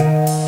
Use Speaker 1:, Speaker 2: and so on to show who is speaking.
Speaker 1: Música